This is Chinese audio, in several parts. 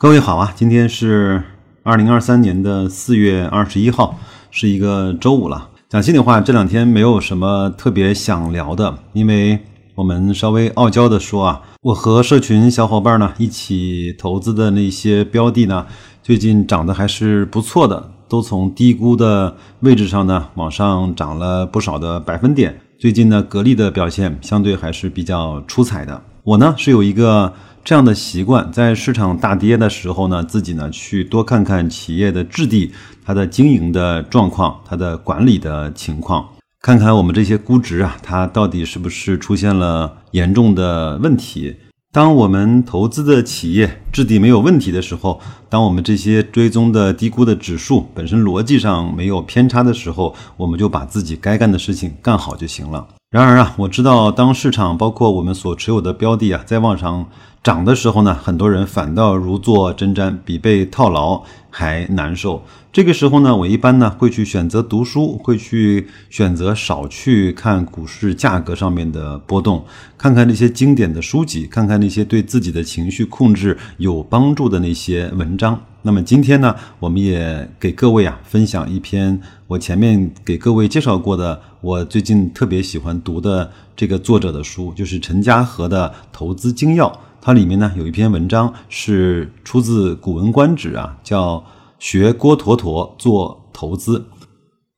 各位好啊，今天是二零二三年的四月二十一号，是一个周五了。讲心里话，这两天没有什么特别想聊的，因为我们稍微傲娇的说啊，我和社群小伙伴呢一起投资的那些标的呢，最近涨得还是不错的，都从低估的位置上呢往上涨了不少的百分点。最近呢，格力的表现相对还是比较出彩的。我呢是有一个。这样的习惯，在市场大跌的时候呢，自己呢去多看看企业的质地、它的经营的状况、它的管理的情况，看看我们这些估值啊，它到底是不是出现了严重的问题。当我们投资的企业质地没有问题的时候，当我们这些追踪的低估的指数本身逻辑上没有偏差的时候，我们就把自己该干的事情干好就行了。然而啊，我知道当市场包括我们所持有的标的啊，在往上。涨的时候呢，很多人反倒如坐针毡，比被套牢还难受。这个时候呢，我一般呢会去选择读书，会去选择少去看股市价格上面的波动，看看那些经典的书籍，看看那些对自己的情绪控制有帮助的那些文章。那么今天呢，我们也给各位啊分享一篇我前面给各位介绍过的，我最近特别喜欢读的这个作者的书，就是陈家河的《投资精要》。它里面呢有一篇文章是出自《古文观止》啊，叫“学郭橐驼做投资”。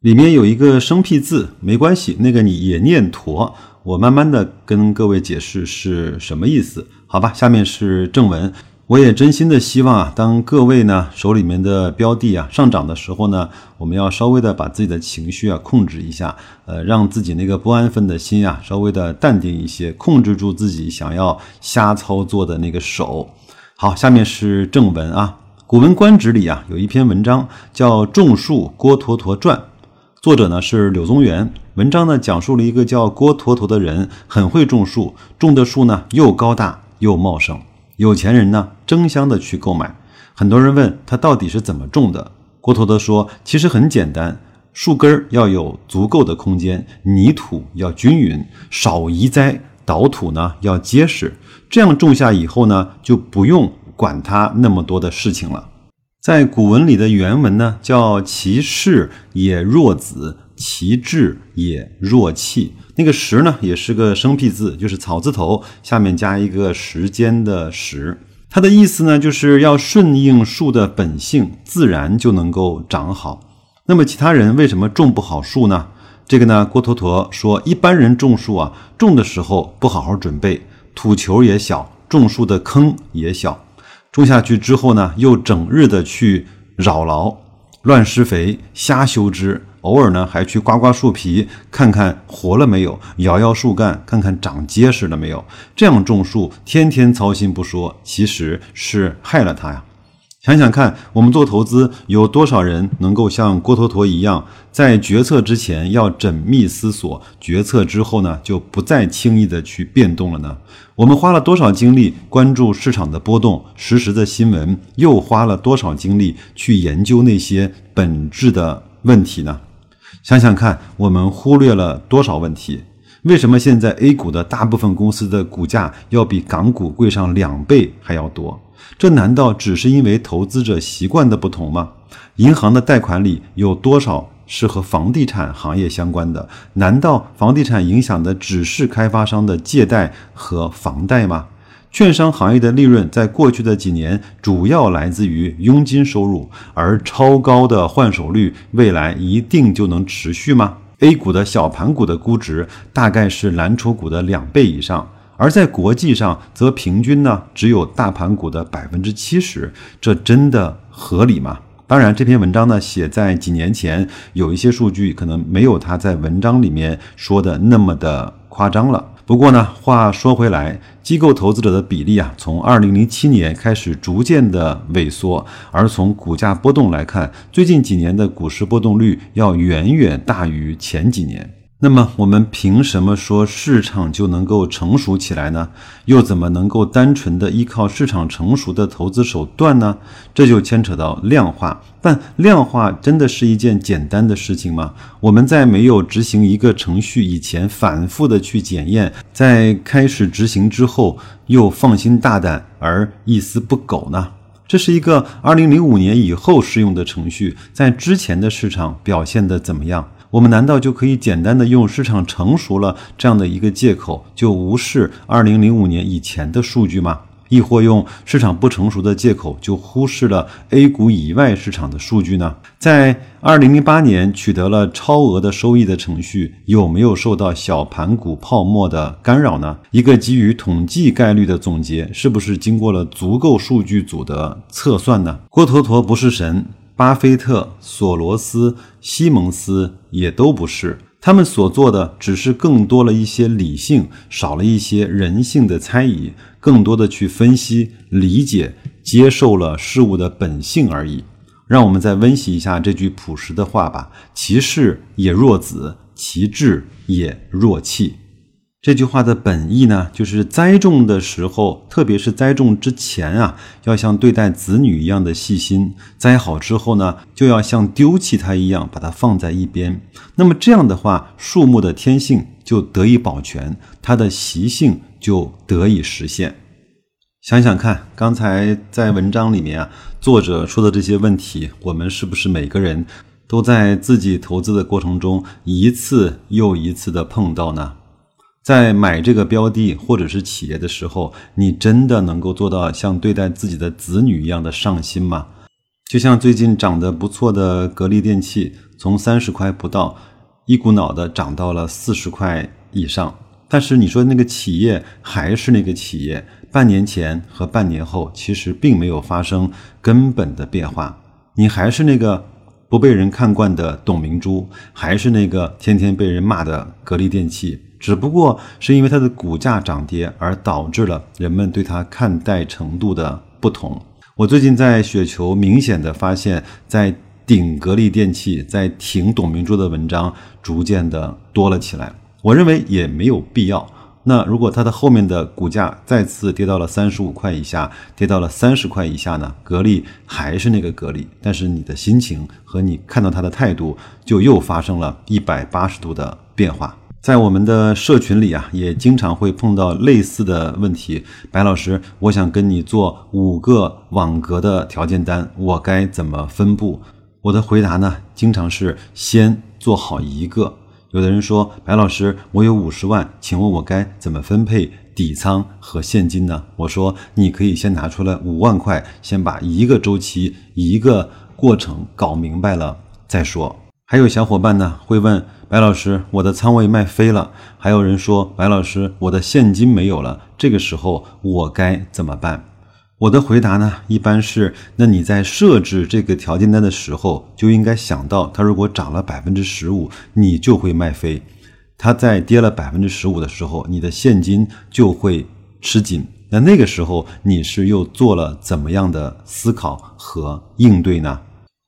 里面有一个生僻字，没关系，那个你也念“驼”。我慢慢的跟各位解释是什么意思，好吧？下面是正文。我也真心的希望啊，当各位呢手里面的标的啊上涨的时候呢，我们要稍微的把自己的情绪啊控制一下，呃，让自己那个不安分的心啊稍微的淡定一些，控制住自己想要瞎操作的那个手。好，下面是正文啊，《古文观止》里啊有一篇文章叫《种树郭橐驼传》，作者呢是柳宗元。文章呢讲述了一个叫郭橐驼的人很会种树，种的树呢又高大又茂盛。有钱人呢，争相的去购买。很多人问他到底是怎么种的。郭橐驼说：“其实很简单，树根儿要有足够的空间，泥土要均匀，少移栽，倒土呢要结实。这样种下以后呢，就不用管它那么多的事情了。”在古文里的原文呢，叫“其势也若子，其志也若气”。那个“时”呢，也是个生僻字，就是草字头下面加一个时间的“时”。它的意思呢，就是要顺应树的本性，自然就能够长好。那么其他人为什么种不好树呢？这个呢，郭橐驼说，一般人种树啊，种的时候不好好准备，土球也小，种树的坑也小，种下去之后呢，又整日的去扰劳，乱施肥，瞎修枝。偶尔呢，还去刮刮树皮，看看活了没有；摇摇树干，看看长结实了没有。这样种树，天天操心不说，其实是害了它呀。想想看，我们做投资，有多少人能够像郭橐驼一样，在决策之前要缜密思索，决策之后呢，就不再轻易的去变动了呢？我们花了多少精力关注市场的波动、实时的新闻，又花了多少精力去研究那些本质的问题呢？想想看，我们忽略了多少问题？为什么现在 A 股的大部分公司的股价要比港股贵上两倍还要多？这难道只是因为投资者习惯的不同吗？银行的贷款里有多少是和房地产行业相关的？难道房地产影响的只是开发商的借贷和房贷吗？券商行业的利润在过去的几年主要来自于佣金收入，而超高的换手率未来一定就能持续吗？A 股的小盘股的估值大概是蓝筹股的两倍以上，而在国际上则平均呢只有大盘股的百分之七十，这真的合理吗？当然，这篇文章呢写在几年前，有一些数据可能没有他在文章里面说的那么的夸张了。不过呢，话说回来，机构投资者的比例啊，从二零零七年开始逐渐的萎缩，而从股价波动来看，最近几年的股市波动率要远远大于前几年。那么我们凭什么说市场就能够成熟起来呢？又怎么能够单纯的依靠市场成熟的投资手段呢？这就牵扯到量化。但量化真的是一件简单的事情吗？我们在没有执行一个程序以前，反复的去检验，在开始执行之后又放心大胆而一丝不苟呢？这是一个二零零五年以后适用的程序，在之前的市场表现的怎么样？我们难道就可以简单的用市场成熟了这样的一个借口，就无视二零零五年以前的数据吗？亦或用市场不成熟的借口，就忽视了 A 股以外市场的数据呢？在二零零八年取得了超额的收益的程序，有没有受到小盘股泡沫的干扰呢？一个基于统计概率的总结，是不是经过了足够数据组的测算呢？郭头陀不是神，巴菲特、索罗斯、西蒙斯也都不是。他们所做的只是更多了一些理性，少了一些人性的猜疑，更多的去分析、理解、接受了事物的本性而已。让我们再温习一下这句朴实的话吧：其势也若子，其志也若气。这句话的本意呢，就是栽种的时候，特别是栽种之前啊，要像对待子女一样的细心；栽好之后呢，就要像丢弃它一样，把它放在一边。那么这样的话，树木的天性就得以保全，它的习性就得以实现。想想看，刚才在文章里面啊，作者说的这些问题，我们是不是每个人都在自己投资的过程中一次又一次的碰到呢？在买这个标的或者是企业的时候，你真的能够做到像对待自己的子女一样的上心吗？就像最近涨得不错的格力电器，从三十块不到，一股脑的涨到了四十块以上。但是你说那个企业还是那个企业，半年前和半年后其实并没有发生根本的变化，你还是那个不被人看惯的董明珠，还是那个天天被人骂的格力电器。只不过是因为它的股价涨跌而导致了人们对它看待程度的不同。我最近在雪球明显的发现，在顶格力电器、在挺董明珠的文章逐渐的多了起来。我认为也没有必要。那如果它的后面的股价再次跌到了三十五块以下，跌到了三十块以下呢？格力还是那个格力，但是你的心情和你看到它的态度就又发生了一百八十度的变化。在我们的社群里啊，也经常会碰到类似的问题。白老师，我想跟你做五个网格的条件单，我该怎么分布？我的回答呢，经常是先做好一个。有的人说，白老师，我有五十万，请问我该怎么分配底仓和现金呢？我说，你可以先拿出来五万块，先把一个周期、一个过程搞明白了再说。还有小伙伴呢，会问。白老师，我的仓位卖飞了。还有人说，白老师，我的现金没有了。这个时候我该怎么办？我的回答呢，一般是：那你在设置这个条件单的时候，就应该想到，它如果涨了百分之十五，你就会卖飞；它在跌了百分之十五的时候，你的现金就会吃紧。那那个时候，你是又做了怎么样的思考和应对呢？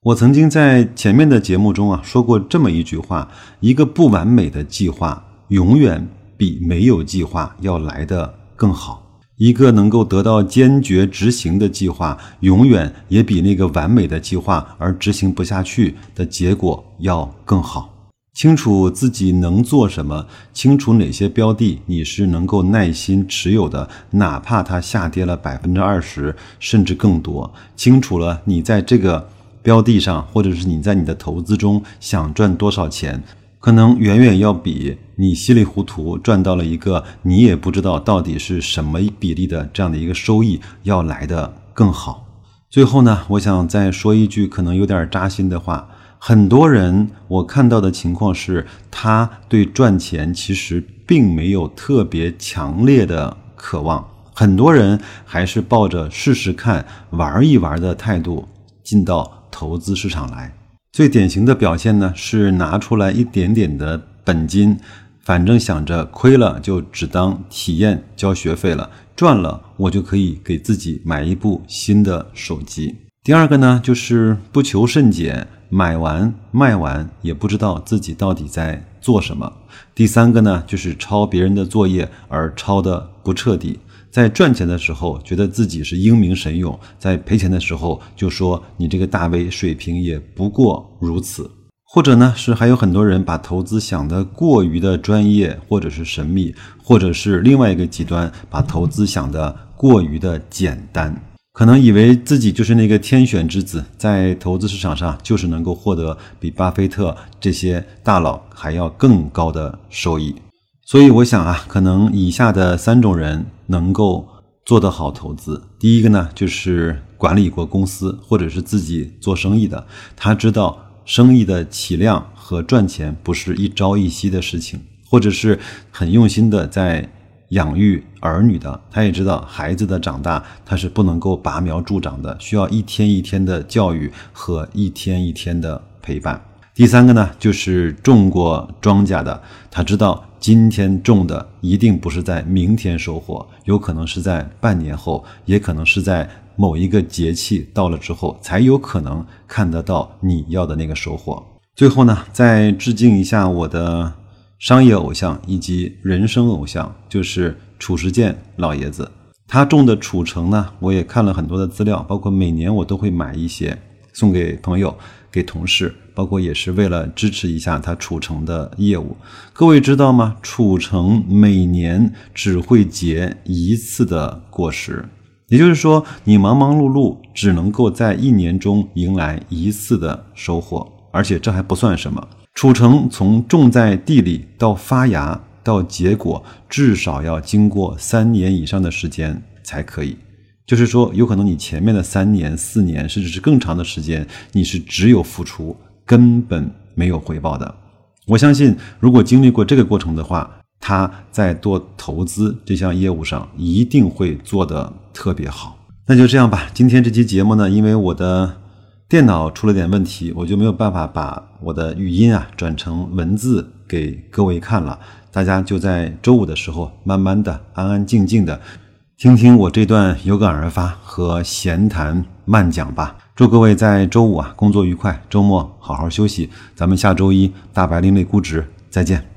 我曾经在前面的节目中啊说过这么一句话：一个不完美的计划，永远比没有计划要来的更好；一个能够得到坚决执行的计划，永远也比那个完美的计划而执行不下去的结果要更好。清楚自己能做什么，清楚哪些标的你是能够耐心持有的，哪怕它下跌了百分之二十甚至更多。清楚了，你在这个。标的上，或者是你在你的投资中想赚多少钱，可能远远要比你稀里糊涂赚到了一个你也不知道到底是什么比例的这样的一个收益要来的更好。最后呢，我想再说一句可能有点扎心的话：很多人我看到的情况是，他对赚钱其实并没有特别强烈的渴望，很多人还是抱着试试看、玩一玩的态度进到。投资市场来，最典型的表现呢是拿出来一点点的本金，反正想着亏了就只当体验交学费了，赚了我就可以给自己买一部新的手机。第二个呢就是不求甚解，买完卖完也不知道自己到底在做什么。第三个呢就是抄别人的作业而抄的不彻底。在赚钱的时候，觉得自己是英明神勇；在赔钱的时候，就说你这个大 V 水平也不过如此。或者呢，是还有很多人把投资想得过于的专业，或者是神秘，或者是另外一个极端，把投资想得过于的简单。可能以为自己就是那个天选之子，在投资市场上就是能够获得比巴菲特这些大佬还要更高的收益。所以我想啊，可能以下的三种人能够做得好投资。第一个呢，就是管理过公司或者是自己做生意的，他知道生意的起量和赚钱不是一朝一夕的事情，或者是很用心的在。养育儿女的，他也知道孩子的长大他是不能够拔苗助长的，需要一天一天的教育和一天一天的陪伴。第三个呢，就是种过庄稼的，他知道今天种的一定不是在明天收获，有可能是在半年后，也可能是在某一个节气到了之后，才有可能看得到你要的那个收获。最后呢，再致敬一下我的。商业偶像以及人生偶像就是褚时健老爷子，他种的褚橙呢，我也看了很多的资料，包括每年我都会买一些送给朋友、给同事，包括也是为了支持一下他褚橙的业务。各位知道吗？褚橙每年只会结一次的果实，也就是说，你忙忙碌碌只能够在一年中迎来一次的收获，而且这还不算什么。褚橙从种在地里到发芽到结果，至少要经过三年以上的时间才可以。就是说，有可能你前面的三年、四年，甚至是更长的时间，你是只有付出，根本没有回报的。我相信，如果经历过这个过程的话，他在做投资这项业务上一定会做得特别好。那就这样吧。今天这期节目呢，因为我的。电脑出了点问题，我就没有办法把我的语音啊转成文字给各位看了。大家就在周五的时候，慢慢的、安安静静的听听我这段有感而发和闲谈慢讲吧。祝各位在周五啊工作愉快，周末好好休息。咱们下周一大白另类估值再见。